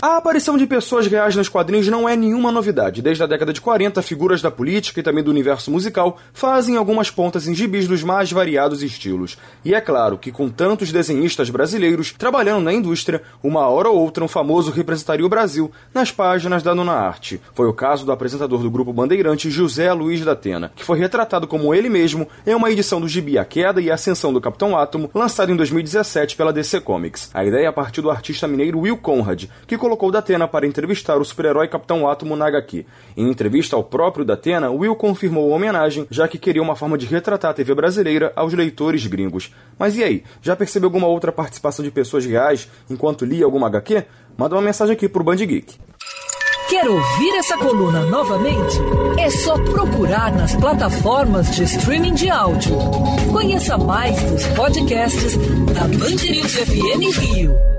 A aparição de pessoas reais nos quadrinhos não é nenhuma novidade. Desde a década de 40, figuras da política e também do universo musical fazem algumas pontas em gibis dos mais variados estilos. E é claro que, com tantos desenhistas brasileiros trabalhando na indústria, uma hora ou outra um famoso representaria o Brasil nas páginas da Nona Arte. Foi o caso do apresentador do grupo Bandeirante, José Luiz da Atena, que foi retratado como ele mesmo em uma edição do gibi A Queda e a Ascensão do Capitão Átomo, lançado em 2017 pela DC Comics. A ideia partiu do artista mineiro Will Conrad, que colocou Datena para entrevistar o super-herói Capitão Átomo na HQ. Em entrevista ao próprio Datena, Will confirmou a homenagem, já que queria uma forma de retratar a TV brasileira aos leitores gringos. Mas e aí, já percebeu alguma outra participação de pessoas reais enquanto lia alguma HQ? Manda uma mensagem aqui pro Band Geek. Quer ouvir essa coluna novamente? É só procurar nas plataformas de streaming de áudio. Conheça mais dos podcasts da Band News FM Rio.